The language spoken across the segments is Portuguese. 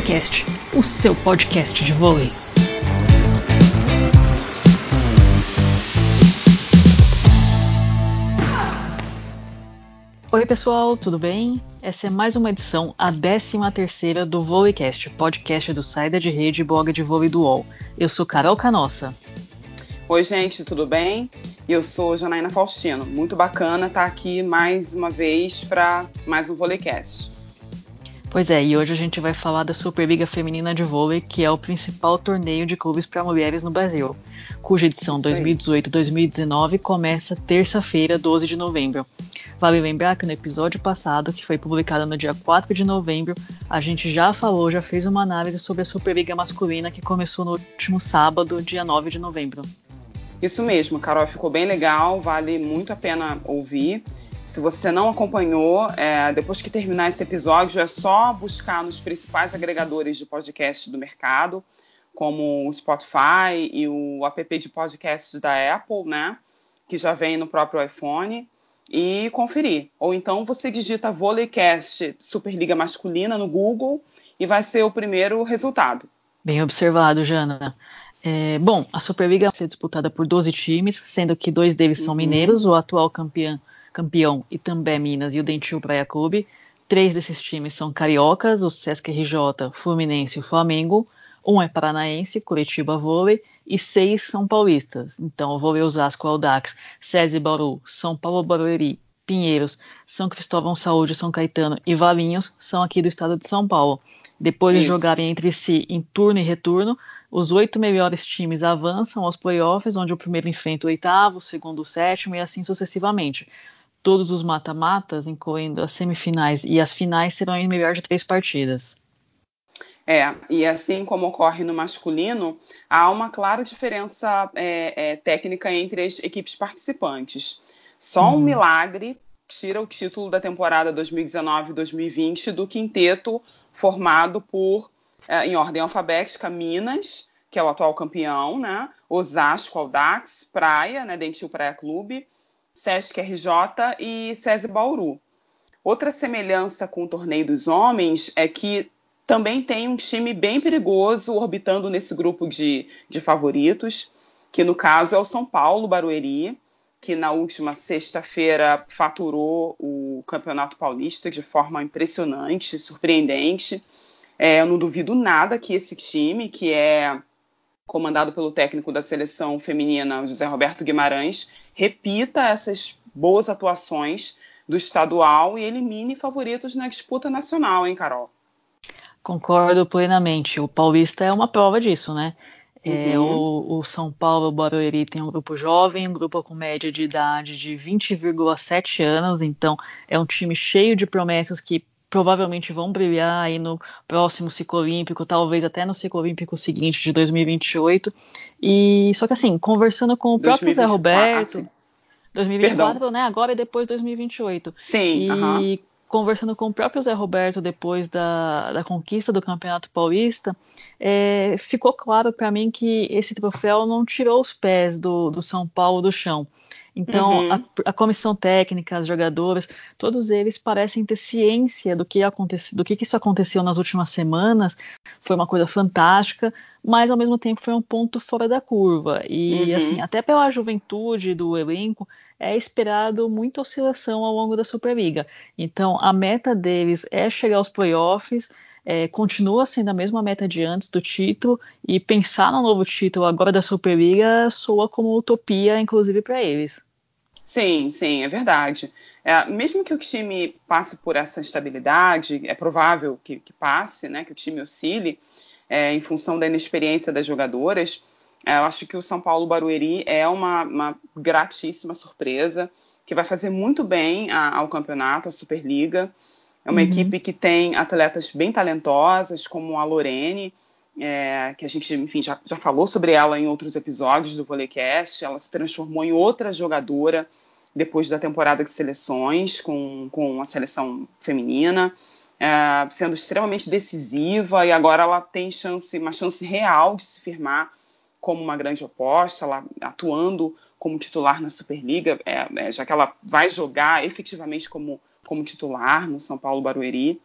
Volecast, o seu podcast de vôlei. Oi pessoal, tudo bem? Essa é mais uma edição, a 13 terceira do Volecast, podcast do Saída de Rede e blog de vôlei do UOL. Eu sou Carol Canossa. Oi gente, tudo bem? Eu sou Janaína Faustino. Muito bacana estar aqui mais uma vez para mais um Volecast. Pois é, e hoje a gente vai falar da Superliga Feminina de Vôlei, que é o principal torneio de clubes para mulheres no Brasil, cuja edição 2018-2019 começa terça-feira, 12 de novembro. Vale lembrar que no episódio passado, que foi publicado no dia 4 de novembro, a gente já falou, já fez uma análise sobre a Superliga Masculina que começou no último sábado, dia 9 de novembro. Isso mesmo, Carol, ficou bem legal, vale muito a pena ouvir. Se você não acompanhou, é, depois que terminar esse episódio, é só buscar nos principais agregadores de podcast do mercado, como o Spotify e o app de podcast da Apple, né? Que já vem no próprio iPhone, e conferir. Ou então você digita Volleycast Superliga Masculina no Google e vai ser o primeiro resultado. Bem observado, Jana. É, bom, a Superliga vai ser disputada por 12 times, sendo que dois deles são uhum. mineiros, o atual campeão campeão Itambé Minas e o Dentil Praia Clube. Três desses times são cariocas, o Sesc RJ, Fluminense e o Flamengo. Um é paranaense, Curitiba Vôlei, e seis são paulistas. Então, Vôlei Osasco, Aldax, SESI Bauru, São Paulo Barueri, Pinheiros, São Cristóvão Saúde, São Caetano e Valinhos são aqui do estado de São Paulo. Depois Isso. de jogarem entre si em turno e retorno, os oito melhores times avançam aos playoffs, onde o primeiro enfrenta o oitavo, o segundo o sétimo e assim sucessivamente todos os mata-matas, incluindo as semifinais e as finais, serão em melhor de três partidas. É, e assim como ocorre no masculino, há uma clara diferença é, é, técnica entre as equipes participantes. Só um uhum. milagre tira o título da temporada 2019-2020 do quinteto formado por, é, em ordem alfabética, Minas, que é o atual campeão, né? Osasco, Aldax, Praia, né? Dentil Praia Clube, Sesc RJ e SESI Bauru. Outra semelhança com o torneio dos homens é que também tem um time bem perigoso orbitando nesse grupo de, de favoritos, que no caso é o São Paulo Barueri, que na última sexta-feira faturou o Campeonato Paulista de forma impressionante, surpreendente. É, eu não duvido nada que esse time, que é comandado pelo técnico da seleção feminina, José Roberto Guimarães, repita essas boas atuações do estadual e elimine favoritos na disputa nacional, hein, Carol? Concordo plenamente. O Paulista é uma prova disso, né? É, uhum. o, o, São Paulo, o Barueri tem um grupo jovem, um grupo com média de idade de 20,7 anos, então é um time cheio de promessas que provavelmente vão brilhar aí no próximo ciclo olímpico, talvez até no ciclo olímpico seguinte de 2028. E só que assim, conversando com o próprio 2024, Zé Roberto, ah, 2024, Perdão. né? Agora e depois 2028. Sim. E uh -huh. conversando com o próprio Zé Roberto depois da, da conquista do Campeonato Paulista, é, ficou claro para mim que esse troféu não tirou os pés do, do São Paulo do chão. Então, uhum. a, a, comissão técnica, as jogadoras, todos eles parecem ter ciência do que aconteceu, do que, que isso aconteceu nas últimas semanas. Foi uma coisa fantástica, mas ao mesmo tempo foi um ponto fora da curva. E uhum. assim, até pela juventude do elenco, é esperado muita oscilação ao longo da Superliga. Então, a meta deles é chegar aos playoffs. É, continua sendo a mesma meta de antes do título e pensar no novo título agora da Superliga soa como utopia, inclusive para eles. Sim, sim, é verdade. É, mesmo que o time passe por essa instabilidade, é provável que, que passe, né, que o time oscile é, em função da inexperiência das jogadoras. É, eu acho que o São Paulo Barueri é uma, uma gratíssima surpresa que vai fazer muito bem a, ao campeonato, à Superliga. É uma uhum. equipe que tem atletas bem talentosas, como a Lorene, é, que a gente, enfim, já, já falou sobre ela em outros episódios do Volleycast. Ela se transformou em outra jogadora depois da temporada de seleções com, com a seleção feminina, é, sendo extremamente decisiva e agora ela tem chance, uma chance real de se firmar como uma grande oposta, ela atuando como titular na Superliga, é, é, já que ela vai jogar efetivamente como, como titular no São Paulo Barueri.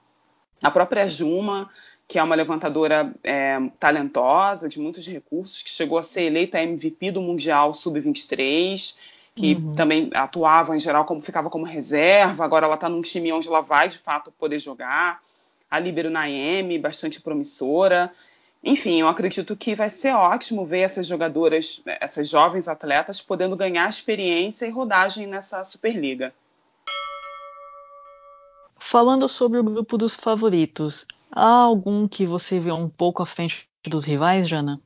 A própria Juma que é uma levantadora é, talentosa, de muitos recursos, que chegou a ser eleita MVP do Mundial Sub-23, que uhum. também atuava em geral como ficava como reserva, agora ela está num time onde ela vai de fato poder jogar. A Libero Naemi, bastante promissora. Enfim, eu acredito que vai ser ótimo ver essas jogadoras, essas jovens atletas, podendo ganhar experiência e rodagem nessa Superliga. Falando sobre o grupo dos favoritos, há algum que você vê um pouco à frente dos rivais, Jana?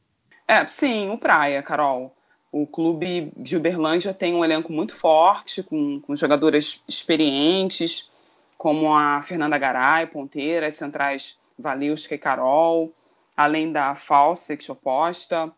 É, sim, o Praia, Carol. O clube de Uberlândia tem um elenco muito forte, com, com jogadoras experientes, como a Fernanda Garay, ponteira, as centrais Valeuska e Carol, além da Falsex oposta.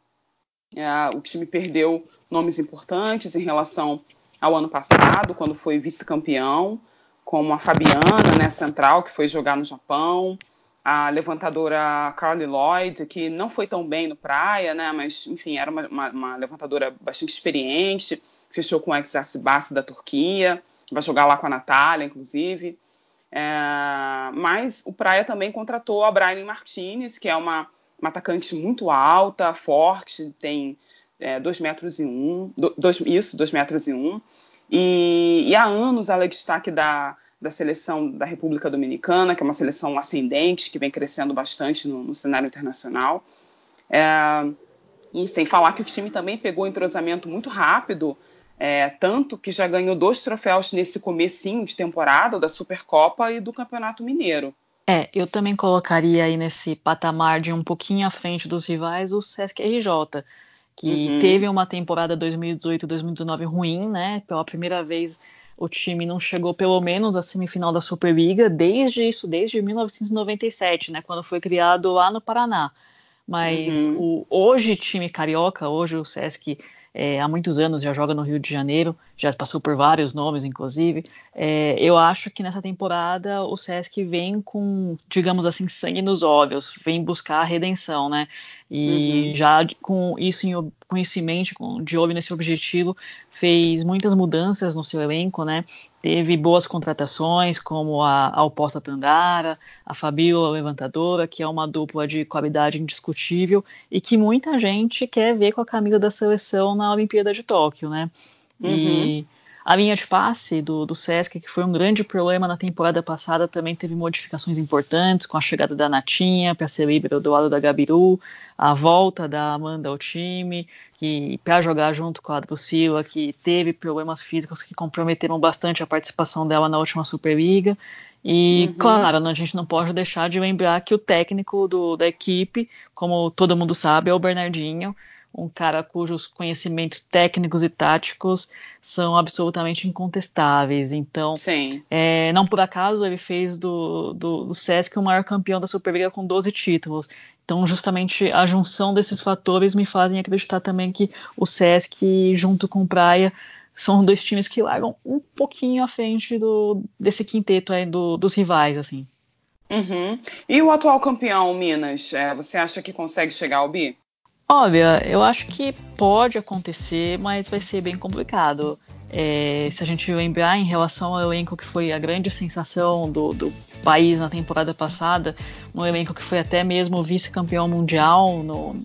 É, o time perdeu nomes importantes em relação ao ano passado, quando foi vice-campeão, como a Fabiana, né, central, que foi jogar no Japão, a levantadora Carly Lloyd, que não foi tão bem no praia, né, mas enfim, era uma, uma, uma levantadora bastante experiente, fechou com o Exarcibassi da Turquia, vai jogar lá com a Natália, inclusive. É, mas o Praia também contratou a Brian Martinez, que é uma, uma atacante muito alta, forte, tem é, dois metros e um, dois, isso, metros e um, e, e há anos ela é destaque da, da seleção da República Dominicana, que é uma seleção ascendente, que vem crescendo bastante no, no cenário internacional. É, e sem falar que o time também pegou entrosamento muito rápido, é, tanto que já ganhou dois troféus nesse comecinho de temporada, da Supercopa e do Campeonato Mineiro. É, eu também colocaria aí nesse patamar de um pouquinho à frente dos rivais o Sesc RJ, que uhum. teve uma temporada 2018-2019 ruim, né? Pela primeira vez o time não chegou pelo menos à semifinal da Superliga desde isso, desde 1997, né, quando foi criado lá no Paraná. Mas uhum. o hoje time carioca, hoje o Sesc é, há muitos anos já joga no Rio de Janeiro, já passou por vários nomes, inclusive. É, eu acho que nessa temporada o Sesc vem com, digamos assim, sangue nos olhos, vem buscar a redenção, né? E uhum. já com isso em, com isso em mente, com, de olho nesse objetivo, fez muitas mudanças no seu elenco, né? Teve boas contratações, como a, a Oposta Tandara, a Fabiola Levantadora, que é uma dupla de qualidade indiscutível e que muita gente quer ver com a camisa da seleção na Olimpíada de Tóquio, né? Uhum. E a linha de passe do, do Sesc, que foi um grande problema na temporada passada, também teve modificações importantes, com a chegada da Natinha para ser líbero do lado da Gabiru, a volta da Amanda ao time, que para jogar junto com a Drusila, que teve problemas físicos que comprometeram bastante a participação dela na última Superliga. E, uhum. claro, a gente não pode deixar de lembrar que o técnico do, da equipe, como todo mundo sabe, é o Bernardinho, um cara cujos conhecimentos técnicos e táticos são absolutamente incontestáveis. Então, é, não por acaso ele fez do, do, do Sesc o maior campeão da Superliga com 12 títulos. Então, justamente a junção desses fatores me fazem acreditar também que o Sesc, junto com o Praia, são dois times que largam um pouquinho à frente do, desse quinteto aí do, dos rivais, assim. Uhum. E o atual campeão, Minas, é, você acha que consegue chegar ao bi? Olha, eu acho que pode acontecer, mas vai ser bem complicado. É, se a gente lembrar em relação ao elenco que foi a grande sensação do, do país na temporada passada, um elenco que foi até mesmo vice-campeão mundial no,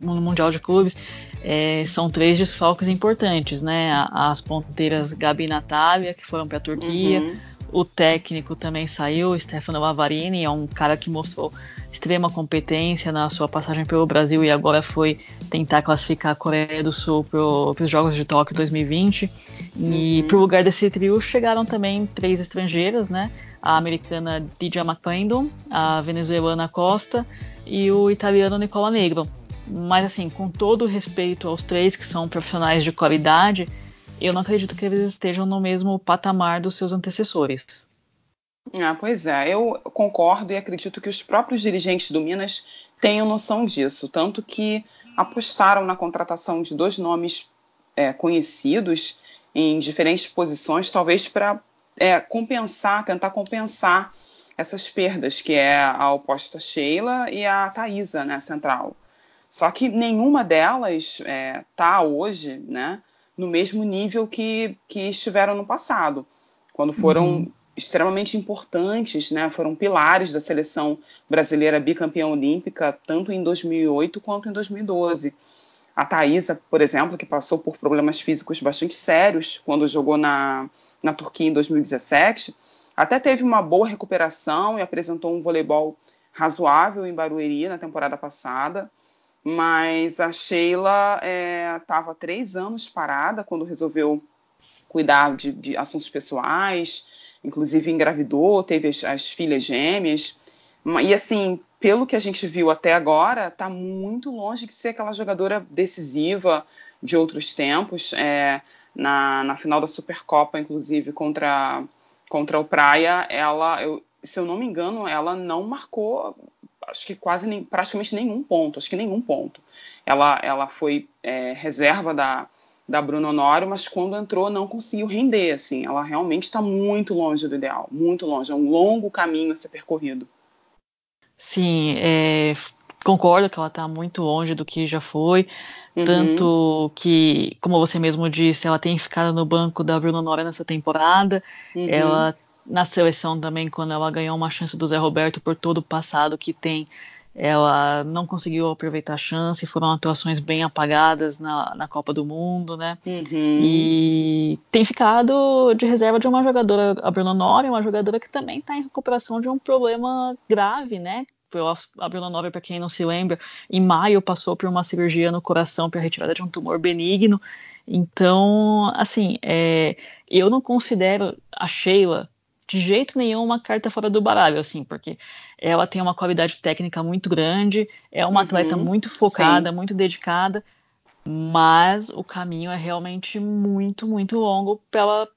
no, Mundial de Clubes, é, são três desfalques importantes, né? As ponteiras Gabi e Natália, que foram para a Turquia, uhum. o técnico também saiu, Stefano Lavarini, é um cara que mostrou extrema competência na sua passagem pelo Brasil e agora foi tentar classificar a Coreia do Sul para os Jogos de Tóquio 2020. E uhum. para o lugar desse trio chegaram também três estrangeiras, né? A americana Didia McClendon, a venezuelana Costa e o italiano Nicola Negro. Mas assim, com todo o respeito aos três que são profissionais de qualidade, eu não acredito que eles estejam no mesmo patamar dos seus antecessores. Ah, pois é, eu concordo e acredito que os próprios dirigentes do Minas tenham noção disso, tanto que apostaram na contratação de dois nomes é, conhecidos em diferentes posições, talvez para é, compensar, tentar compensar essas perdas, que é a oposta Sheila e a Thaisa, né, central. Só que nenhuma delas está é, tá hoje né, no mesmo nível que, que estiveram no passado, quando foram uhum extremamente importantes, né? Foram pilares da seleção brasileira bicampeã olímpica, tanto em 2008 quanto em 2012. A Thaisa, por exemplo, que passou por problemas físicos bastante sérios quando jogou na, na Turquia em 2017, até teve uma boa recuperação e apresentou um voleibol razoável em Barueri na temporada passada. Mas a Sheila estava é, três anos parada quando resolveu cuidar de, de assuntos pessoais, inclusive engravidou, teve as, as, filhas gêmeas. E assim, pelo que a gente viu até agora, está muito longe de ser aquela jogadora decisiva de outros tempos. É, na, na final da Supercopa, inclusive, contra, contra o Praia, ela, eu, se eu não me engano, ela não marcou, acho que quase nem, praticamente nenhum ponto, acho que nenhum ponto. Ela, ela foi é, reserva da, da Bruno Honório, mas quando entrou não conseguiu render, assim, ela realmente está muito longe do ideal, muito longe, é um longo caminho a ser percorrido. Sim, é, concordo que ela está muito longe do que já foi, uhum. tanto que, como você mesmo disse, ela tem ficado no banco da Bruno Honório nessa temporada, uhum. ela na seleção também, quando ela ganhou uma chance do Zé Roberto por todo o passado que tem, ela não conseguiu aproveitar a chance, foram atuações bem apagadas na, na Copa do Mundo, né? Uhum. E tem ficado de reserva de uma jogadora, a Bruna Nori, uma jogadora que também está em recuperação de um problema grave, né? A Bruna Nori, para quem não se lembra, em maio passou por uma cirurgia no coração para retirada de um tumor benigno. Então, assim, é, eu não considero a Sheila de jeito nenhum uma carta fora do baralho, assim, porque ela tem uma qualidade técnica muito grande, é uma uhum, atleta muito focada, sim. muito dedicada, mas o caminho é realmente muito, muito longo para ela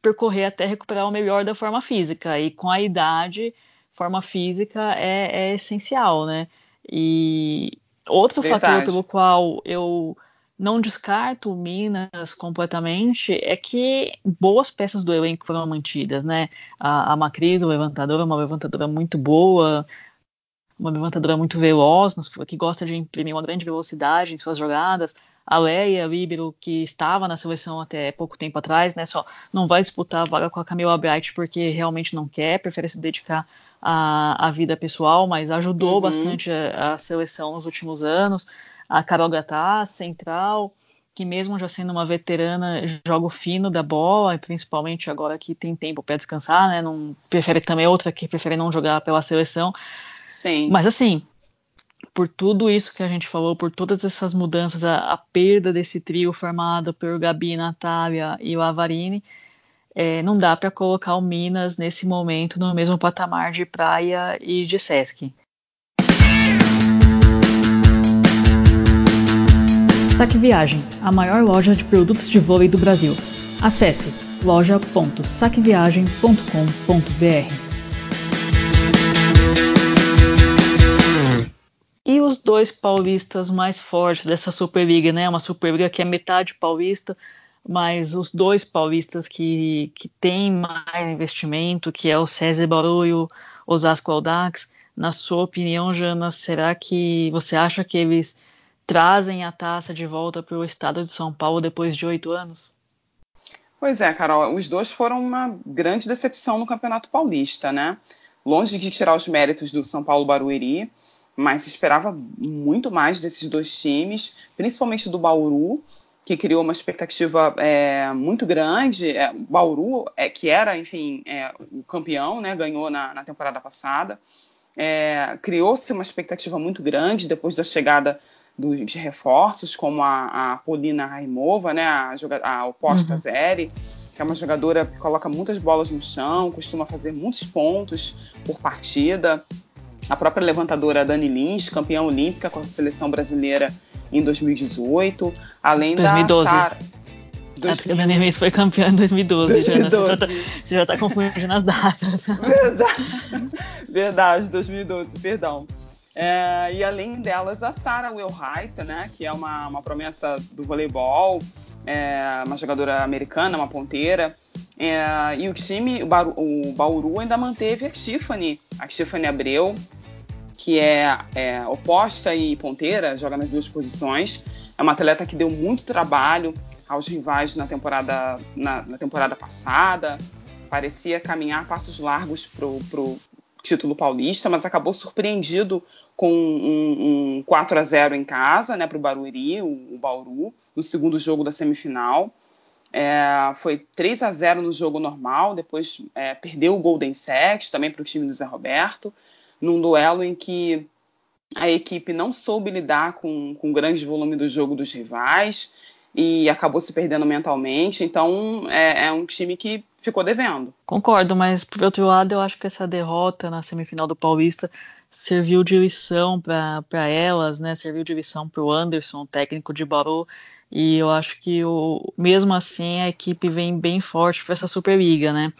percorrer até recuperar o melhor da forma física. E com a idade, forma física é, é essencial, né? E outro Verdade. fator pelo qual eu não descarto Minas completamente, é que boas peças do elenco foram mantidas, né? A, a Macris, o levantador, é uma levantadora muito boa, uma levantadora muito veloz, que gosta de imprimir uma grande velocidade em suas jogadas. A Leia Líbero, que estava na seleção até pouco tempo atrás, né? Só não vai disputar a vaga com a Camila Bright porque realmente não quer, prefere se dedicar à, à vida pessoal, mas ajudou uhum. bastante a, a seleção nos últimos anos a Carol Gatá, central, que mesmo já sendo uma veterana, joga o fino da bola, e principalmente agora que tem tempo para descansar, né? Não prefere também outra que prefere não jogar pela seleção. Sim. Mas assim, por tudo isso que a gente falou, por todas essas mudanças, a, a perda desse trio formado por Gabi, Natália e o Avarini, é, não dá para colocar o Minas nesse momento no mesmo patamar de praia e de Sesc. Saque Viagem, a maior loja de produtos de vôlei do Brasil. Acesse loja.saqueviagem.com.br. E os dois paulistas mais fortes dessa Superliga, né? Uma Superliga que é metade paulista, mas os dois paulistas que, que têm mais investimento, que é o César Bauru e o Osasco Aldax. Na sua opinião, Jana, será que você acha que eles trazem a taça de volta para o estado de São Paulo depois de oito anos? Pois é, Carol, os dois foram uma grande decepção no Campeonato Paulista, né? Longe de tirar os méritos do São Paulo Barueri, mas se esperava muito mais desses dois times, principalmente do Bauru, que criou uma expectativa é, muito grande. É, Bauru, é, que era, enfim, é, o campeão, né? Ganhou na, na temporada passada. É, criou-se uma expectativa muito grande depois da chegada do, de reforços, como a, a Polina Raimova, né, a, a oposta uhum. Zeri, que é uma jogadora que coloca muitas bolas no chão, costuma fazer muitos pontos por partida. A própria levantadora Dani Lins, campeã olímpica com a seleção brasileira em 2018, além 2012. da Sara. A Dani Lins foi campeã em 2012, 2012. Já, você já está tá confundindo as datas. Verdade, Verdade 2012, perdão. É, e além delas, a Sarah Wilhite, né, que é uma, uma promessa do voleibol, é, uma jogadora americana, uma ponteira. É, e o time, o, Bauru, o Bauru ainda manteve a Tiffany, a Tiffany Abreu, que é, é oposta e ponteira, joga nas duas posições. É uma atleta que deu muito trabalho aos rivais na temporada, na, na temporada passada. parecia caminhar passos largos para o título paulista, mas acabou surpreendido com um, um 4 a 0 em casa, né, para o Barueri, o, o Bauru, no segundo jogo da semifinal. É, foi 3 a 0 no jogo normal, depois é, perdeu o Golden Set também para o time do Zé Roberto, num duelo em que a equipe não soube lidar com, com o grande volume do jogo dos rivais e acabou se perdendo mentalmente. Então é, é um time que ficou devendo. Concordo, mas por outro lado, eu acho que essa derrota na semifinal do Paulista serviu de lição para elas, né? Serviu de lição para o Anderson, técnico de Bauru. E eu acho que o, mesmo assim a equipe vem bem forte para essa Superliga, né?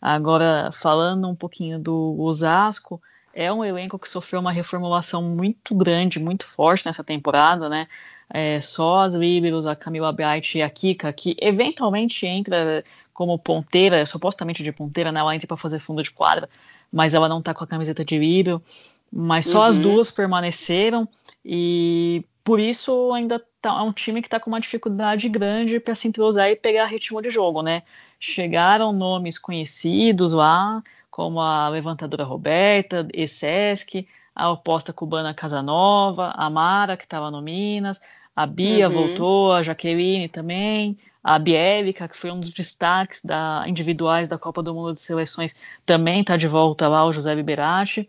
Agora, falando um pouquinho do Osasco, é um elenco que sofreu uma reformulação muito grande, muito forte nessa temporada, né? É, só as líberos, a Camila Bright e a Kika, que eventualmente entra como ponteira, supostamente de ponteira, né? Ela entra para fazer fundo de quadra, mas ela não tá com a camiseta de líbero. Mas só uhum. as duas permaneceram e por isso ainda tá, é um time que está com uma dificuldade grande para se entrosar e pegar ritmo de jogo, né? Chegaram nomes conhecidos lá, como a levantadora Roberta, Essesc, a oposta cubana Casanova, a Mara, que estava no Minas, a Bia uhum. voltou, a Jaqueline também, a Bielica, que foi um dos destaques da, individuais da Copa do Mundo de Seleções, também está de volta lá, o José Liberati.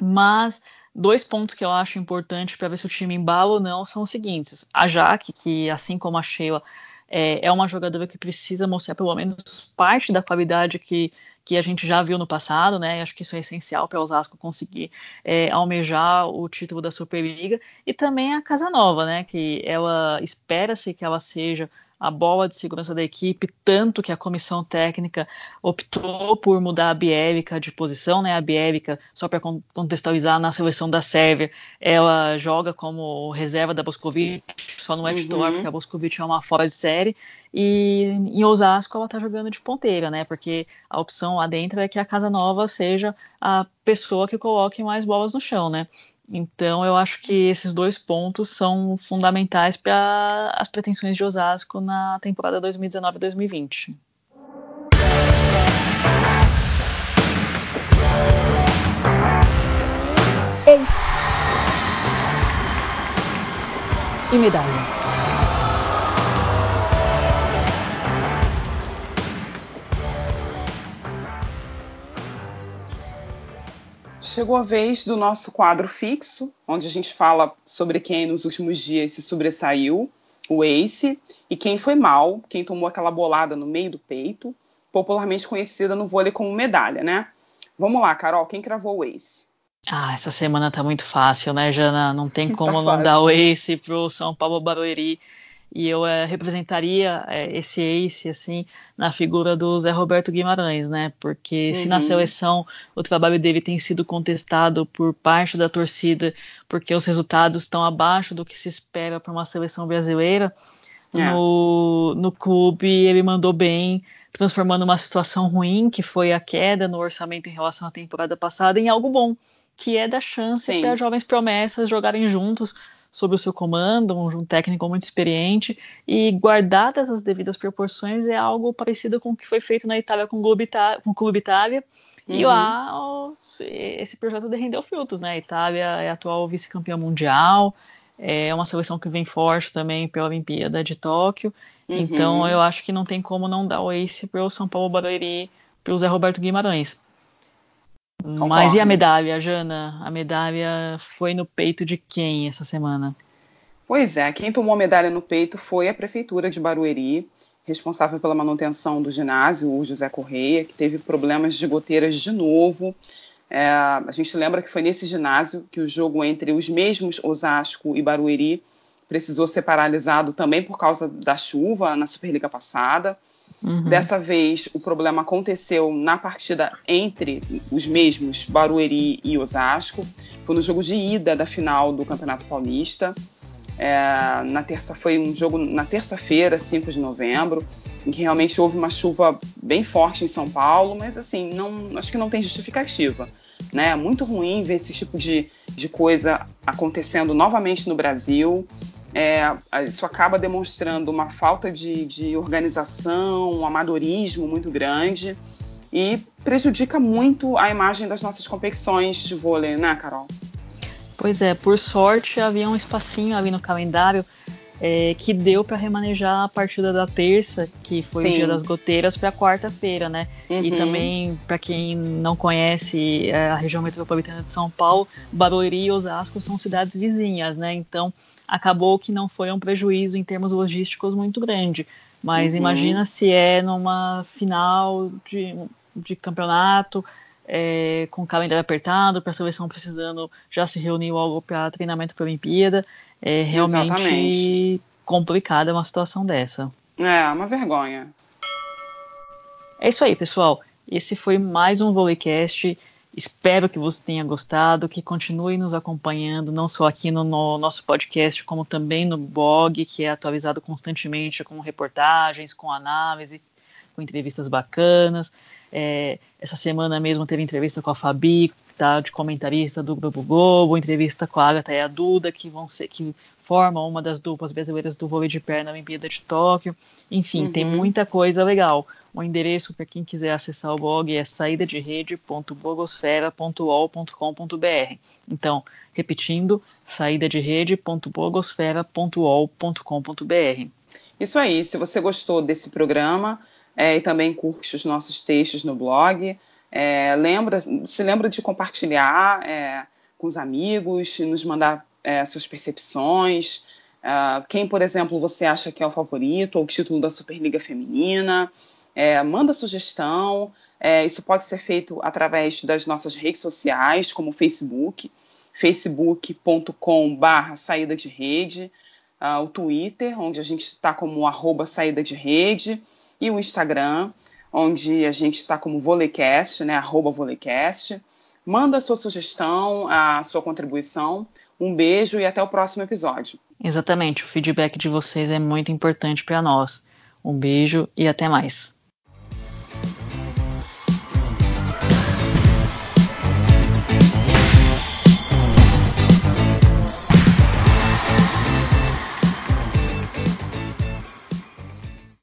Mas dois pontos que eu acho importantes para ver se o time embala ou não são os seguintes. A Jaque, que assim como a Sheila, é, é uma jogadora que precisa mostrar pelo menos parte da qualidade que que a gente já viu no passado, né? Acho que isso é essencial para o Osasco conseguir é, almejar o título da Superliga e também a Casa Nova, né? Que ela espera-se que ela seja a bola de segurança da equipe, tanto que a comissão técnica optou por mudar a Bielica de posição, né? A Bielica, só para contextualizar, na seleção da Sérvia, ela joga como reserva da Boscovic, só não é titular uhum. porque a Boscovic é uma fora de série, e em Osasco ela está jogando de ponteira, né? Porque a opção lá dentro é que a Casa Nova seja a pessoa que coloque mais bolas no chão, né? Então, eu acho que esses dois pontos são fundamentais para as pretensões de Osasco na temporada 2019-2020. Ex. E medalha. Chegou a vez do nosso quadro fixo, onde a gente fala sobre quem nos últimos dias se sobressaiu, o Ace, e quem foi mal, quem tomou aquela bolada no meio do peito, popularmente conhecida no vôlei como medalha, né? Vamos lá, Carol, quem cravou o Ace? Ah, essa semana tá muito fácil, né, Jana? Não tem tá como tá não dar o Ace pro São Paulo Barueri e eu é, representaria é, esse ace assim na figura do Zé Roberto Guimarães, né? Porque uhum. se na uhum. seleção o trabalho dele tem sido contestado por parte da torcida, porque os resultados estão abaixo do que se espera para uma seleção brasileira, é. no, no clube ele mandou bem, transformando uma situação ruim, que foi a queda no orçamento em relação à temporada passada, em algo bom, que é da chance para jovens promessas jogarem juntos sob o seu comando, um, técnico muito experiente, e guardadas as devidas proporções, é algo parecido com o que foi feito na Itália com o Clube, Itália, com o Clube Itália, Uhum. E lá esse projeto rendeu frutos, né? A Itália é atual vice-campeã mundial, é uma seleção que vem forte também pela Olimpíada de Tóquio. Uhum. Então eu acho que não tem como não dar o ace para o São Paulo Barueri, para o Zé Roberto Guimarães. Concordo. Mas e a medalha, Jana? A medalha foi no peito de quem essa semana? Pois é, quem tomou a medalha no peito foi a Prefeitura de Barueri, responsável pela manutenção do ginásio, o José Correia, que teve problemas de goteiras de novo. É, a gente lembra que foi nesse ginásio que o jogo entre os mesmos Osasco e Barueri precisou ser paralisado também por causa da chuva na Superliga passada. Uhum. Dessa vez, o problema aconteceu na partida entre os mesmos Barueri e Osasco. Foi no jogo de ida da final do Campeonato Paulista. É, na terça foi um jogo na terça-feira, 5 de novembro, em que realmente houve uma chuva bem forte em São Paulo, mas assim, não, acho que não tem justificativa. Né? É muito ruim ver esse tipo de, de coisa acontecendo novamente no Brasil. é, isso acaba demonstrando uma falta de, de organização, um amadorismo muito grande e prejudica muito a imagem das nossas competições de vôlei, né, Carol? Pois é, por sorte havia um espacinho ali no calendário é, que deu para remanejar a partida da terça, que foi Sim. o dia das goteiras, para quarta-feira, né? Uhum. E também, para quem não conhece é, a região metropolitana de São Paulo, Barueri e Osasco são cidades vizinhas, né? Então, acabou que não foi um prejuízo em termos logísticos muito grande. Mas uhum. imagina se é numa final de, de campeonato, é, com o calendário apertado, para a seleção precisando já se reunir logo para treinamento para a Olimpíada. É realmente Exatamente. complicada uma situação dessa. É, uma vergonha. É isso aí, pessoal. Esse foi mais um Volleycast. Espero que você tenha gostado, que continue nos acompanhando, não só aqui no, no, nosso podcast, como também no blog, que é atualizado constantemente com reportagens, com análise, com entrevistas bacanas. É, essa semana mesmo teve entrevista com a Fabi, tá, de comentarista do Grupo Globo, entrevista com a Agatha e a Duda, que vão ser que formam uma das duplas brasileiras do vôlei de pé na Olimpíada de Tóquio. Enfim, uhum. tem muita coisa legal. O endereço para quem quiser acessar o blog é saídaderede.blogosfera.ol.com.br. Então, repetindo, saídaderede.blogosfera.ol.com.br. Isso aí, se você gostou desse programa é, e também curte os nossos textos no blog, é, lembra, se lembra de compartilhar é, com os amigos, nos mandar é, suas percepções. Uh, quem, por exemplo, você acha que é o favorito ou o título da Superliga Feminina? É, manda sugestão. É, isso pode ser feito através das nossas redes sociais, como o Facebook, facebook.com/barra saída de rede, uh, o Twitter, onde a gente está como arroba saída de rede, e o Instagram, onde a gente está como Volecast, né, arroba Volecast. Manda a sua sugestão, a sua contribuição. Um beijo e até o próximo episódio. Exatamente, o feedback de vocês é muito importante para nós. Um beijo e até mais.